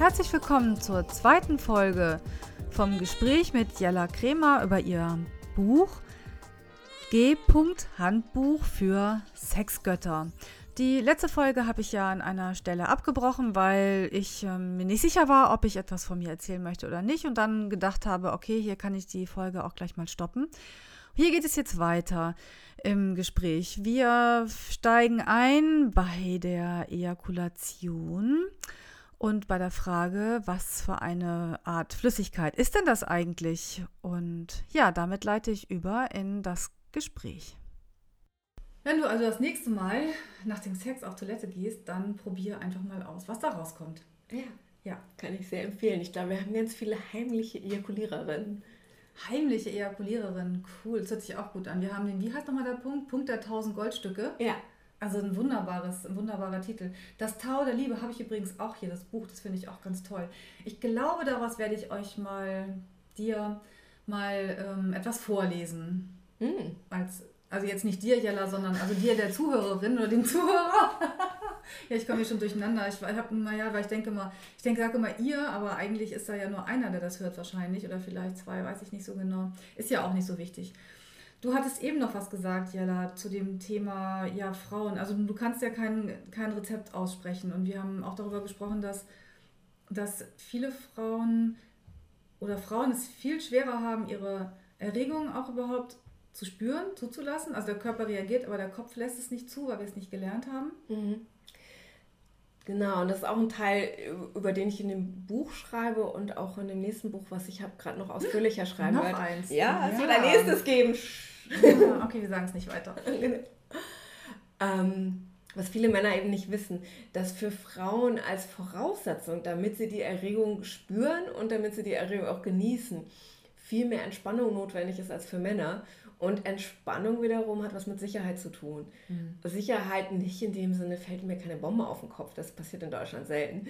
Herzlich willkommen zur zweiten Folge vom Gespräch mit Jella Kremer über ihr Buch G. Handbuch für Sexgötter. Die letzte Folge habe ich ja an einer Stelle abgebrochen, weil ich äh, mir nicht sicher war, ob ich etwas von mir erzählen möchte oder nicht und dann gedacht habe, okay, hier kann ich die Folge auch gleich mal stoppen. Hier geht es jetzt weiter im Gespräch. Wir steigen ein bei der Ejakulation und bei der Frage, was für eine Art Flüssigkeit ist denn das eigentlich? Und ja, damit leite ich über in das Gespräch. Wenn du also das nächste Mal nach dem Sex auf Toilette gehst, dann probier einfach mal aus, was da rauskommt. Ja. Ja. Kann ich sehr empfehlen. Ich glaube, wir haben ganz viele heimliche Ejakuliererinnen. Heimliche Ejakuliererinnen, cool, das hört sich auch gut an. Wir haben den, wie heißt nochmal der Punkt? Punkt der 1000 Goldstücke. Ja. Also ein wunderbares, ein wunderbarer Titel. Das Tau der Liebe habe ich übrigens auch hier, das Buch, das finde ich auch ganz toll. Ich glaube, daraus werde ich euch mal, dir mal ähm, etwas vorlesen. Mm. Als, also jetzt nicht dir, Jella, sondern also dir, der Zuhörerin oder dem Zuhörer. ja, ich komme hier schon durcheinander. Ich habe naja, weil ich denke mal, ich denke, sage immer ihr, aber eigentlich ist da ja nur einer, der das hört wahrscheinlich. Oder vielleicht zwei, weiß ich nicht so genau. Ist ja auch nicht so wichtig. Du hattest eben noch was gesagt, Jella, zu dem Thema ja, Frauen. Also du kannst ja kein, kein Rezept aussprechen. Und wir haben auch darüber gesprochen, dass, dass viele Frauen oder Frauen es viel schwerer haben, ihre Erregung auch überhaupt zu spüren, zuzulassen. Also der Körper reagiert, aber der Kopf lässt es nicht zu, weil wir es nicht gelernt haben. Mhm. Genau, und das ist auch ein Teil, über den ich in dem Buch schreibe und auch in dem nächsten Buch, was ich habe gerade noch ausführlicher schreiben Noch eins. Ja, es ja. wird ein nächstes geben. Ja, okay, wir sagen es nicht weiter. ähm, was viele Männer eben nicht wissen, dass für Frauen als Voraussetzung, damit sie die Erregung spüren und damit sie die Erregung auch genießen, viel mehr Entspannung notwendig ist als für Männer. Und Entspannung wiederum hat was mit Sicherheit zu tun. Mhm. Sicherheit nicht in dem Sinne, fällt mir keine Bombe auf den Kopf, das passiert in Deutschland selten,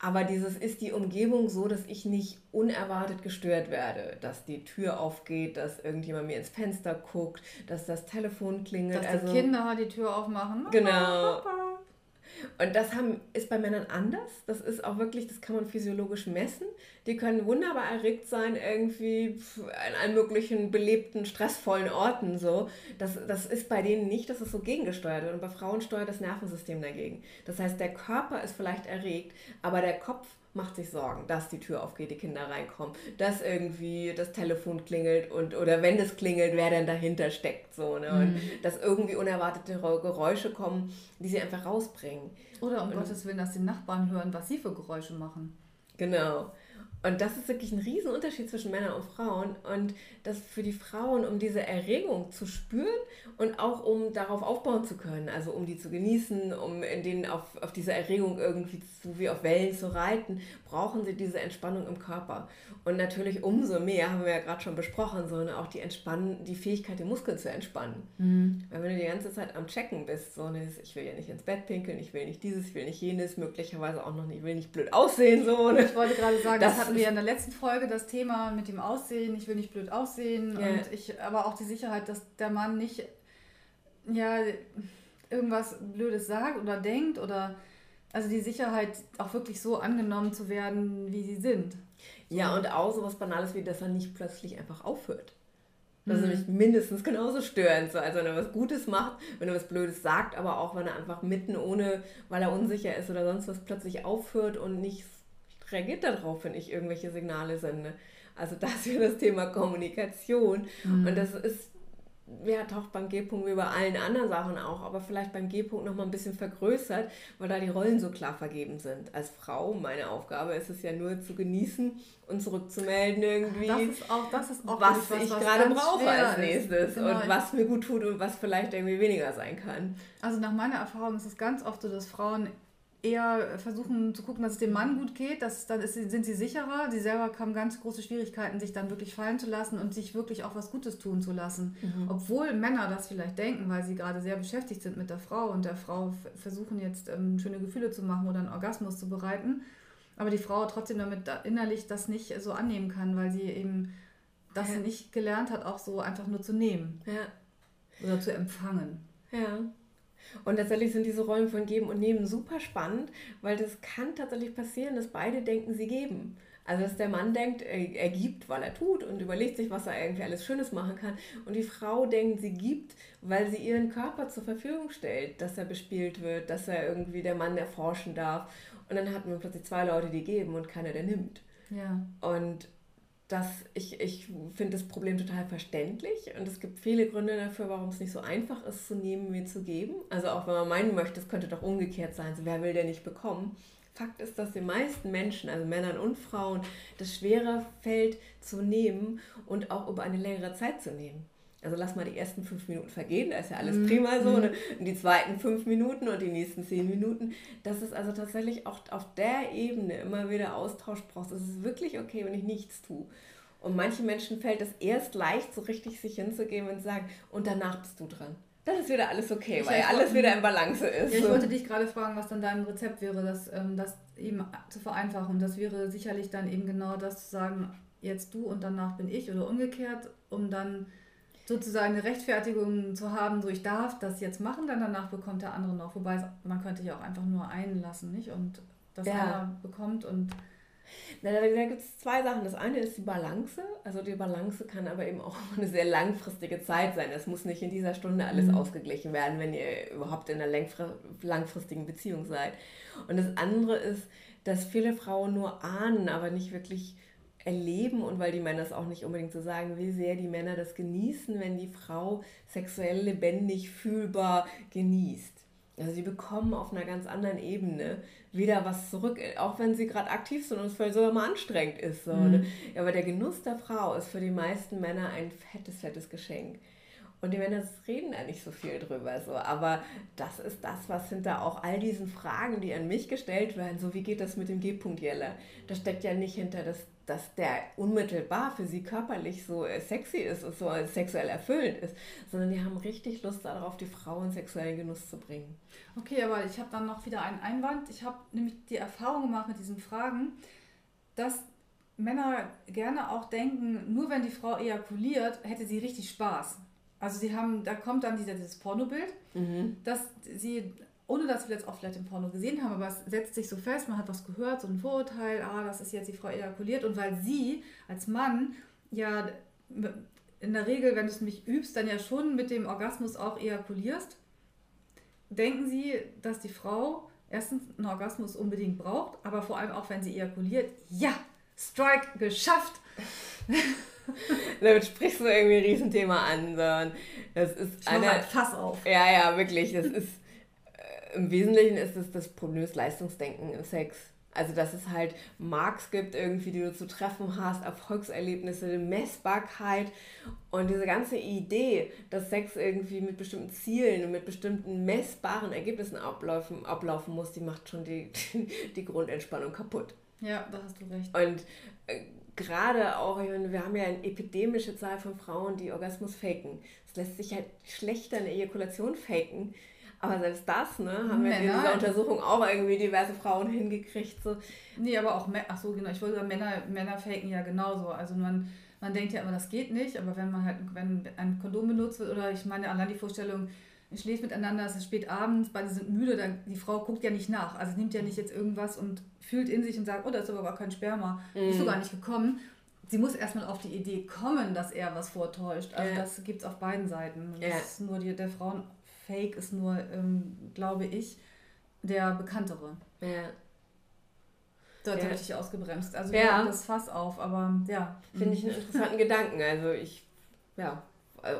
aber dieses ist die Umgebung so, dass ich nicht unerwartet gestört werde, dass die Tür aufgeht, dass irgendjemand mir ins Fenster guckt, dass das Telefon klingelt. Dass also, die Kinder die Tür aufmachen. Genau. Und das haben, ist bei Männern anders. Das ist auch wirklich, das kann man physiologisch messen. Die können wunderbar erregt sein, irgendwie an allen möglichen belebten, stressvollen Orten. So. Das, das ist bei denen nicht, dass es so gegengesteuert wird. Und bei Frauen steuert das Nervensystem dagegen. Das heißt, der Körper ist vielleicht erregt, aber der Kopf macht sich Sorgen, dass die Tür aufgeht, die Kinder reinkommen, dass irgendwie das Telefon klingelt und oder wenn es klingelt, wer denn dahinter steckt so ne? und mhm. dass irgendwie unerwartete Geräusche kommen, die sie einfach rausbringen. Oder um und, Gottes Willen, dass die Nachbarn hören, was sie für Geräusche machen. Genau. Und das ist wirklich ein Riesenunterschied zwischen Männern und Frauen. Und das für die Frauen, um diese Erregung zu spüren und auch um darauf aufbauen zu können, also um die zu genießen, um in denen auf, auf diese Erregung irgendwie so wie auf Wellen zu reiten, brauchen sie diese Entspannung im Körper. Und natürlich umso mehr, haben wir ja gerade schon besprochen, so ne, auch die, Entspannen, die Fähigkeit, die Muskeln zu entspannen. Mhm. Weil wenn du die ganze Zeit am Checken bist, so ne, ich will ja nicht ins Bett pinkeln, ich will nicht dieses, ich will nicht jenes, möglicherweise auch noch nicht, ich will nicht blöd aussehen. So, ne? Ich wollte gerade sagen, das, das hatten wir in der letzten Folge, das Thema mit dem Aussehen, ich will nicht blöd aussehen yeah. und ich, aber auch die Sicherheit, dass der Mann nicht ja, irgendwas Blödes sagt oder denkt oder also die Sicherheit auch wirklich so angenommen zu werden, wie sie sind. Ja, und auch so was Banales wie, dass er nicht plötzlich einfach aufhört. Das ist mhm. nämlich mindestens genauso störend. So. Also wenn er was Gutes macht, wenn er was Blödes sagt, aber auch wenn er einfach mitten ohne, weil er unsicher ist oder sonst was, plötzlich aufhört und nicht reagiert darauf, wenn ich irgendwelche Signale sende. Also das ist ja das Thema Kommunikation. Mhm. Und das ist ja, taucht beim G-Punkt wie bei allen anderen Sachen auch, aber vielleicht beim G-Punkt nochmal ein bisschen vergrößert, weil da die Rollen so klar vergeben sind. Als Frau, meine Aufgabe ist es ja nur zu genießen und zurückzumelden irgendwie, das ist auch, das ist auch was, was ich gerade brauche als nächstes genau. und was mir gut tut und was vielleicht irgendwie weniger sein kann. Also nach meiner Erfahrung ist es ganz oft so, dass Frauen eher versuchen zu gucken, dass es dem Mann gut geht, dass, dann ist, sind sie sicherer. Sie selber haben ganz große Schwierigkeiten, sich dann wirklich fallen zu lassen und sich wirklich auch was Gutes tun zu lassen. Mhm. Obwohl Männer das vielleicht denken, weil sie gerade sehr beschäftigt sind mit der Frau und der Frau versuchen jetzt ähm, schöne Gefühle zu machen oder einen Orgasmus zu bereiten. Aber die Frau trotzdem damit innerlich das nicht so annehmen kann, weil sie eben das ja. nicht gelernt hat, auch so einfach nur zu nehmen. Ja. Oder zu empfangen. Ja. Und tatsächlich sind diese Rollen von Geben und Nehmen super spannend, weil das kann tatsächlich passieren, dass beide denken, sie geben. Also dass der Mann denkt, er, gibt, weil er tut und überlegt sich, was er irgendwie alles Schönes machen kann. Und die Frau denkt, sie gibt, weil sie ihren Körper zur Verfügung stellt, dass er bespielt wird, dass er irgendwie der Mann erforschen darf. Und dann hat man plötzlich zwei Leute, die geben und keiner, der nimmt. Ja. Und das, ich, ich finde das Problem total verständlich und es gibt viele Gründe dafür, warum es nicht so einfach ist, zu nehmen wie zu geben. Also auch wenn man meinen möchte, es könnte doch umgekehrt sein, so wer will der nicht bekommen. Fakt ist, dass den meisten Menschen, also Männern und Frauen, das schwerer fällt zu nehmen und auch über eine längere Zeit zu nehmen. Also lass mal die ersten fünf Minuten vergehen, da ist ja alles mhm. prima so. Ne? Und die zweiten fünf Minuten und die nächsten zehn Minuten. Dass es also tatsächlich auch auf der Ebene immer wieder Austausch braucht. Es ist wirklich okay, wenn ich nichts tue. Und manchen Menschen fällt es erst leicht, so richtig sich hinzugeben und zu sagen, und danach bist du dran dann ist wieder alles okay, weil ja, alles wieder in Balance ist. Ja, ich wollte dich gerade fragen, was dann dein Rezept wäre, das, ähm, das eben zu vereinfachen. Das wäre sicherlich dann eben genau das zu sagen, jetzt du und danach bin ich oder umgekehrt, um dann sozusagen eine Rechtfertigung zu haben, so ich darf das jetzt machen, dann danach bekommt der andere noch. Wobei man könnte ja auch einfach nur einlassen, nicht? Und das ja. einer bekommt und na, da, da gibt es zwei Sachen. Das eine ist die Balance. Also die Balance kann aber eben auch eine sehr langfristige Zeit sein. Es muss nicht in dieser Stunde alles mhm. ausgeglichen werden, wenn ihr überhaupt in einer langfristigen Beziehung seid. Und das andere ist, dass viele Frauen nur ahnen, aber nicht wirklich erleben und weil die Männer es auch nicht unbedingt so sagen, wie sehr die Männer das genießen, wenn die Frau sexuell lebendig, fühlbar genießt. Also sie bekommen auf einer ganz anderen Ebene wieder was zurück, auch wenn sie gerade aktiv sind und es vielleicht sogar mal anstrengend ist. So, mhm. ne? Aber der Genuss der Frau ist für die meisten Männer ein fettes, fettes Geschenk. Und die Männer reden da nicht so viel drüber. So. Aber das ist das, was hinter auch all diesen Fragen, die an mich gestellt werden, so wie geht das mit dem G-Punkt Jelle? Da steckt ja nicht hinter, dass, dass der unmittelbar für sie körperlich so äh, sexy ist und so sexuell erfüllend ist, sondern die haben richtig Lust darauf, die Frau in sexuellen Genuss zu bringen. Okay, aber ich habe dann noch wieder einen Einwand. Ich habe nämlich die Erfahrung gemacht mit diesen Fragen, dass Männer gerne auch denken, nur wenn die Frau ejakuliert, hätte sie richtig Spaß. Also sie haben, da kommt dann dieser, dieses Pornobild, mhm. dass sie, ohne dass wir jetzt auch vielleicht im Porno gesehen haben, aber es setzt sich so fest, man hat was gehört, so ein Vorurteil, ah, das ist jetzt die Frau ejakuliert. Und weil sie als Mann ja in der Regel, wenn du es nämlich übst, dann ja schon mit dem Orgasmus auch ejakulierst, denken sie, dass die Frau erstens einen Orgasmus unbedingt braucht, aber vor allem auch, wenn sie ejakuliert, ja, Strike geschafft. Damit sprichst du irgendwie ein Riesenthema an. Sondern das ist ich eine. Halt Fass auf. Ja, ja, wirklich. Das ist im Wesentlichen ist es das Problem des Leistungsdenken im Sex. Also, dass es halt Marks gibt, irgendwie, die du zu treffen hast, Erfolgserlebnisse, Messbarkeit und diese ganze Idee, dass Sex irgendwie mit bestimmten Zielen und mit bestimmten messbaren Ergebnissen ablaufen, ablaufen muss, die macht schon die, die Grundentspannung kaputt. Ja, da hast du recht. Und äh, gerade auch, meine, wir haben ja eine epidemische Zahl von Frauen, die Orgasmus faken. Es lässt sich halt schlechter eine Ejakulation faken. Aber selbst das, ne, haben wir in dieser Untersuchung auch irgendwie diverse Frauen hingekriegt. So. Nee, aber auch, ach so, genau, ich wollte sagen, Männer, Männer faken ja genauso. Also man, man denkt ja immer, das geht nicht, aber wenn man halt, wenn ein Kondom benutzt wird, oder ich meine, allein die Vorstellung, ihr schläft miteinander, es ist spät abends, beide sind müde, dann, die Frau guckt ja nicht nach. Also nimmt ja nicht jetzt irgendwas und fühlt in sich und sagt, oh, da ist aber gar kein Sperma. Mhm. Ist so gar nicht gekommen. Sie muss erstmal auf die Idee kommen, dass er was vortäuscht. Also ja. das gibt es auf beiden Seiten. Das ja. ist nur die, der Frauenfake ist nur, ähm, glaube ich, der bekanntere. Ja. Dort ja. habe ich ausgebremst. Also ja. das Fass auf, aber ja. Finde ich einen interessanten Gedanken. Also ich, ja,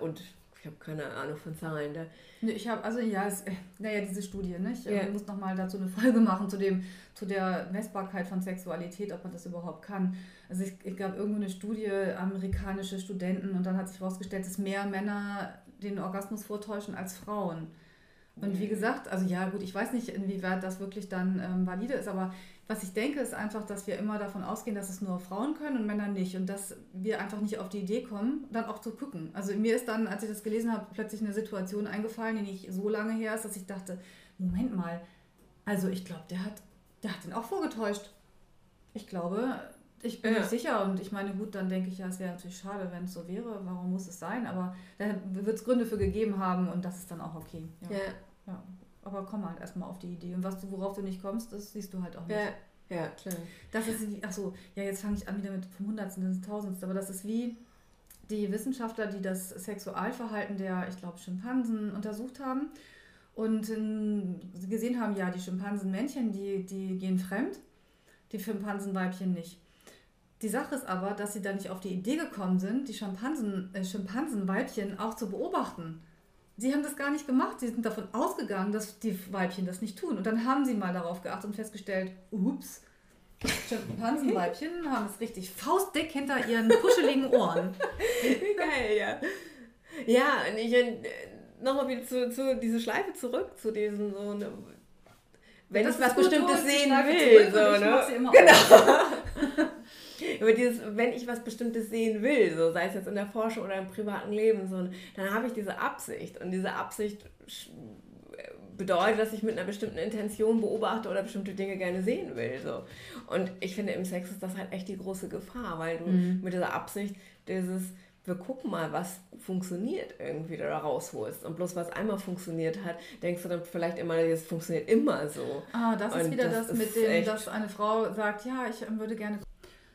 und ich habe keine Ahnung von Zahlen. Da. Ich habe, also ja, es, naja, diese Studie, nicht? Ja. Man muss nochmal dazu eine Folge machen zu dem, zu der Messbarkeit von Sexualität, ob man das überhaupt kann. Also ich, ich gab irgendwo eine Studie, amerikanische Studenten, und dann hat sich herausgestellt, dass mehr Männer den Orgasmus vortäuschen als Frauen. Und wie gesagt, also ja, gut, ich weiß nicht, inwieweit das wirklich dann ähm, valide ist, aber was ich denke, ist einfach, dass wir immer davon ausgehen, dass es nur Frauen können und Männer nicht. Und dass wir einfach nicht auf die Idee kommen, dann auch zu gucken. Also mir ist dann, als ich das gelesen habe, plötzlich eine Situation eingefallen, die nicht so lange her ist, dass ich dachte, Moment mal, also ich glaube, der hat, der hat den auch vorgetäuscht. Ich glaube, ich bin ja. nicht sicher und ich meine, gut, dann denke ich ja, es wäre natürlich schade, wenn es so wäre. Warum muss es sein? Aber da wird es Gründe für gegeben haben und das ist dann auch okay. Ja. ja. ja. Aber komm halt erstmal auf die Idee. Und was du, worauf du nicht kommst, das siehst du halt auch nicht. Ja, ja klar. Das ist wie, achso, ja, jetzt fange ich an wieder mit vom Hundertsten ins Tausendsten, aber das ist wie die Wissenschaftler, die das Sexualverhalten der, ich glaube, Schimpansen untersucht haben und in, gesehen haben, ja, die Schimpansenmännchen, die, die gehen fremd, die Schimpansenweibchen nicht. Die Sache ist aber, dass sie da nicht auf die Idee gekommen sind, die Schimpansen, äh, Schimpansenweibchen auch zu beobachten. Sie haben das gar nicht gemacht. Sie sind davon ausgegangen, dass die Weibchen das nicht tun. Und dann haben sie mal darauf geachtet und festgestellt, ups, Schimpansenweibchen haben es richtig faustdick hinter ihren kuscheligen Ohren. Geil, ja. Ja, und ich äh, nochmal wieder zu, zu diese Schleife zurück, zu diesen so ne, wenn das ich was Bestimmtes sehen will, so, ne? Genau. Über dieses, wenn ich was Bestimmtes sehen will, so sei es jetzt in der Forschung oder im privaten Leben, so, dann habe ich diese Absicht und diese Absicht bedeutet, dass ich mit einer bestimmten Intention beobachte oder bestimmte Dinge gerne sehen will. So. Und ich finde, im Sex ist das halt echt die große Gefahr, weil du mhm. mit dieser Absicht dieses, wir gucken mal, was funktioniert, irgendwie da rausholst. Und bloß was einmal funktioniert hat, denkst du dann vielleicht immer, es funktioniert immer so. Ah, das ist wieder das, das mit dem, dass eine Frau sagt, ja, ich würde gerne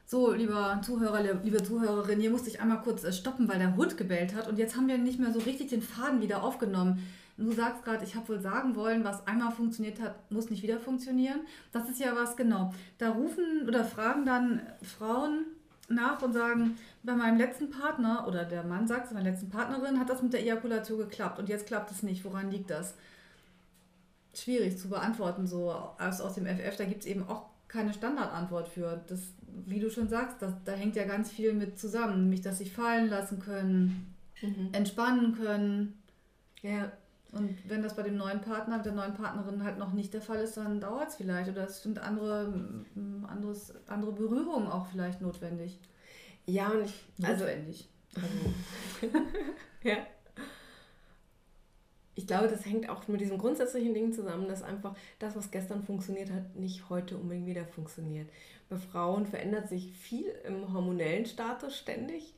so, lieber Zuhörer, liebe Zuhörerin, hier musste ich einmal kurz äh, stoppen, weil der Hund gebellt hat. Und jetzt haben wir nicht mehr so richtig den Faden wieder aufgenommen. Du sagst gerade, ich habe wohl sagen wollen, was einmal funktioniert hat, muss nicht wieder funktionieren. Das ist ja was, genau. Da rufen oder fragen dann Frauen nach und sagen, bei meinem letzten Partner oder der Mann sagt, bei meiner letzten Partnerin hat das mit der Ejakulation geklappt und jetzt klappt es nicht. Woran liegt das? Schwierig zu beantworten, so aus, aus dem FF. Da gibt es eben auch keine Standardantwort für. Das, wie du schon sagst, das, da hängt ja ganz viel mit zusammen. Nämlich, dass sich fallen lassen können, mhm. entspannen können. Ja. Und wenn das bei dem neuen Partner, der neuen Partnerin halt noch nicht der Fall ist, dann dauert es vielleicht. Oder es sind andere, anderes, andere Berührungen auch vielleicht notwendig. Ja, und ich. Also, notwendig. Also. ja ich glaube, das hängt auch mit diesem grundsätzlichen Ding zusammen, dass einfach das, was gestern funktioniert hat, nicht heute unbedingt wieder funktioniert. Bei Frauen verändert sich viel im hormonellen Status ständig.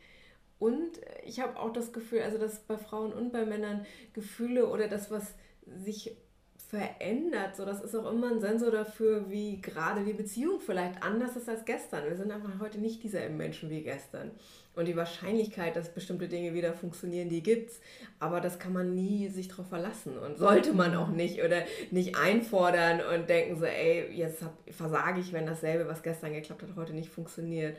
Und ich habe auch das Gefühl, also dass bei Frauen und bei Männern Gefühle oder das, was sich verändert, so das ist auch immer ein Sensor dafür, wie gerade die Beziehung vielleicht anders ist als gestern. Wir sind einfach heute nicht dieselben Menschen wie gestern. Und die Wahrscheinlichkeit, dass bestimmte Dinge wieder funktionieren, die gibt's. Aber das kann man nie sich darauf verlassen und sollte man auch nicht oder nicht einfordern und denken so, ey, jetzt hab, versage ich, wenn dasselbe, was gestern geklappt hat, heute nicht funktioniert.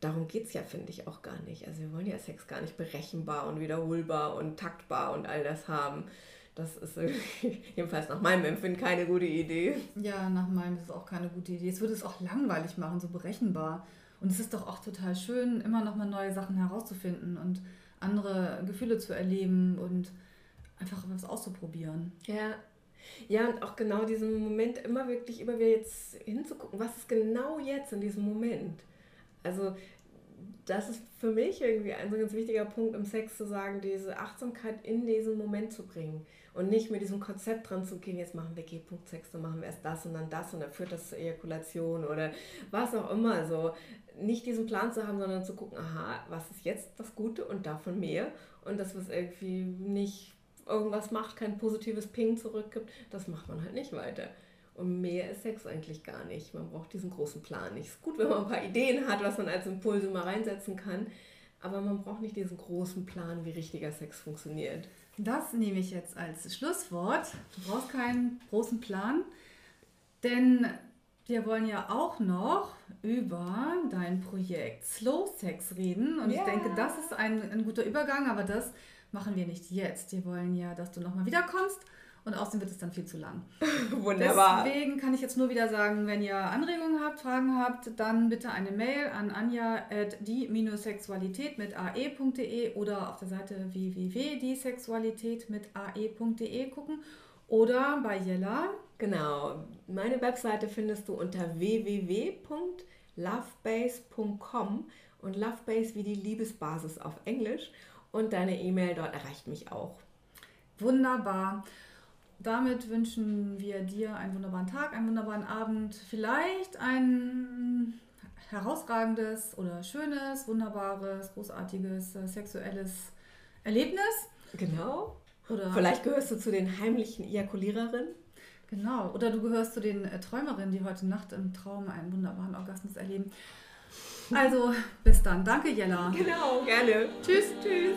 Darum geht es ja, finde ich, auch gar nicht. Also wir wollen ja Sex gar nicht berechenbar und wiederholbar und taktbar und all das haben. Das ist jedenfalls nach meinem Empfinden keine gute Idee. Ja, nach meinem ist es auch keine gute Idee. Es würde es auch langweilig machen, so berechenbar. Und es ist doch auch total schön, immer noch mal neue Sachen herauszufinden und andere Gefühle zu erleben und einfach was auszuprobieren. Ja. Ja, und auch genau diesen Moment immer wirklich immer wieder jetzt hinzugucken, was ist genau jetzt in diesem Moment. Also das ist für mich irgendwie ein so ganz wichtiger Punkt im Sex zu sagen, diese Achtsamkeit in diesen Moment zu bringen und nicht mit diesem Konzept dran zu gehen, jetzt machen wir G-Punkt-Sex, dann machen wir erst das und dann das und dann führt das zur Ejakulation oder was auch immer. So nicht diesen Plan zu haben, sondern zu gucken, aha, was ist jetzt das Gute und davon mehr und das, was irgendwie nicht irgendwas macht, kein positives Ping zurückgibt, das macht man halt nicht weiter. Und mehr ist Sex eigentlich gar nicht. Man braucht diesen großen Plan nicht. Es ist gut, wenn man ein paar Ideen hat, was man als Impulse mal reinsetzen kann, aber man braucht nicht diesen großen Plan, wie richtiger Sex funktioniert. Das nehme ich jetzt als Schlusswort. Du brauchst keinen großen Plan, denn wir wollen ja auch noch über dein Projekt Slow Sex reden. Und yeah. ich denke, das ist ein, ein guter Übergang, aber das machen wir nicht jetzt. Wir wollen ja, dass du nochmal wiederkommst. Und außerdem wird es dann viel zu lang. Wunderbar. Deswegen kann ich jetzt nur wieder sagen, wenn ihr Anregungen habt, Fragen habt, dann bitte eine Mail an anja.die-sexualität mit ae.de oder auf der Seite www.diesexualität mit ae.de gucken oder bei Jella Genau, meine Webseite findest du unter www.lovebase.com und Lovebase wie die Liebesbasis auf Englisch und deine E-Mail dort erreicht mich auch. Wunderbar. Damit wünschen wir dir einen wunderbaren Tag, einen wunderbaren Abend, vielleicht ein herausragendes oder schönes, wunderbares, großartiges äh, sexuelles Erlebnis. Genau. Oder Vielleicht gehörst du zu den heimlichen Ejakuliererinnen. Genau. Oder du gehörst zu den äh, Träumerinnen, die heute Nacht im Traum einen wunderbaren Orgasmus erleben. Also, bis dann. Danke, Jella. Genau, gerne. Tschüss. Tschüss.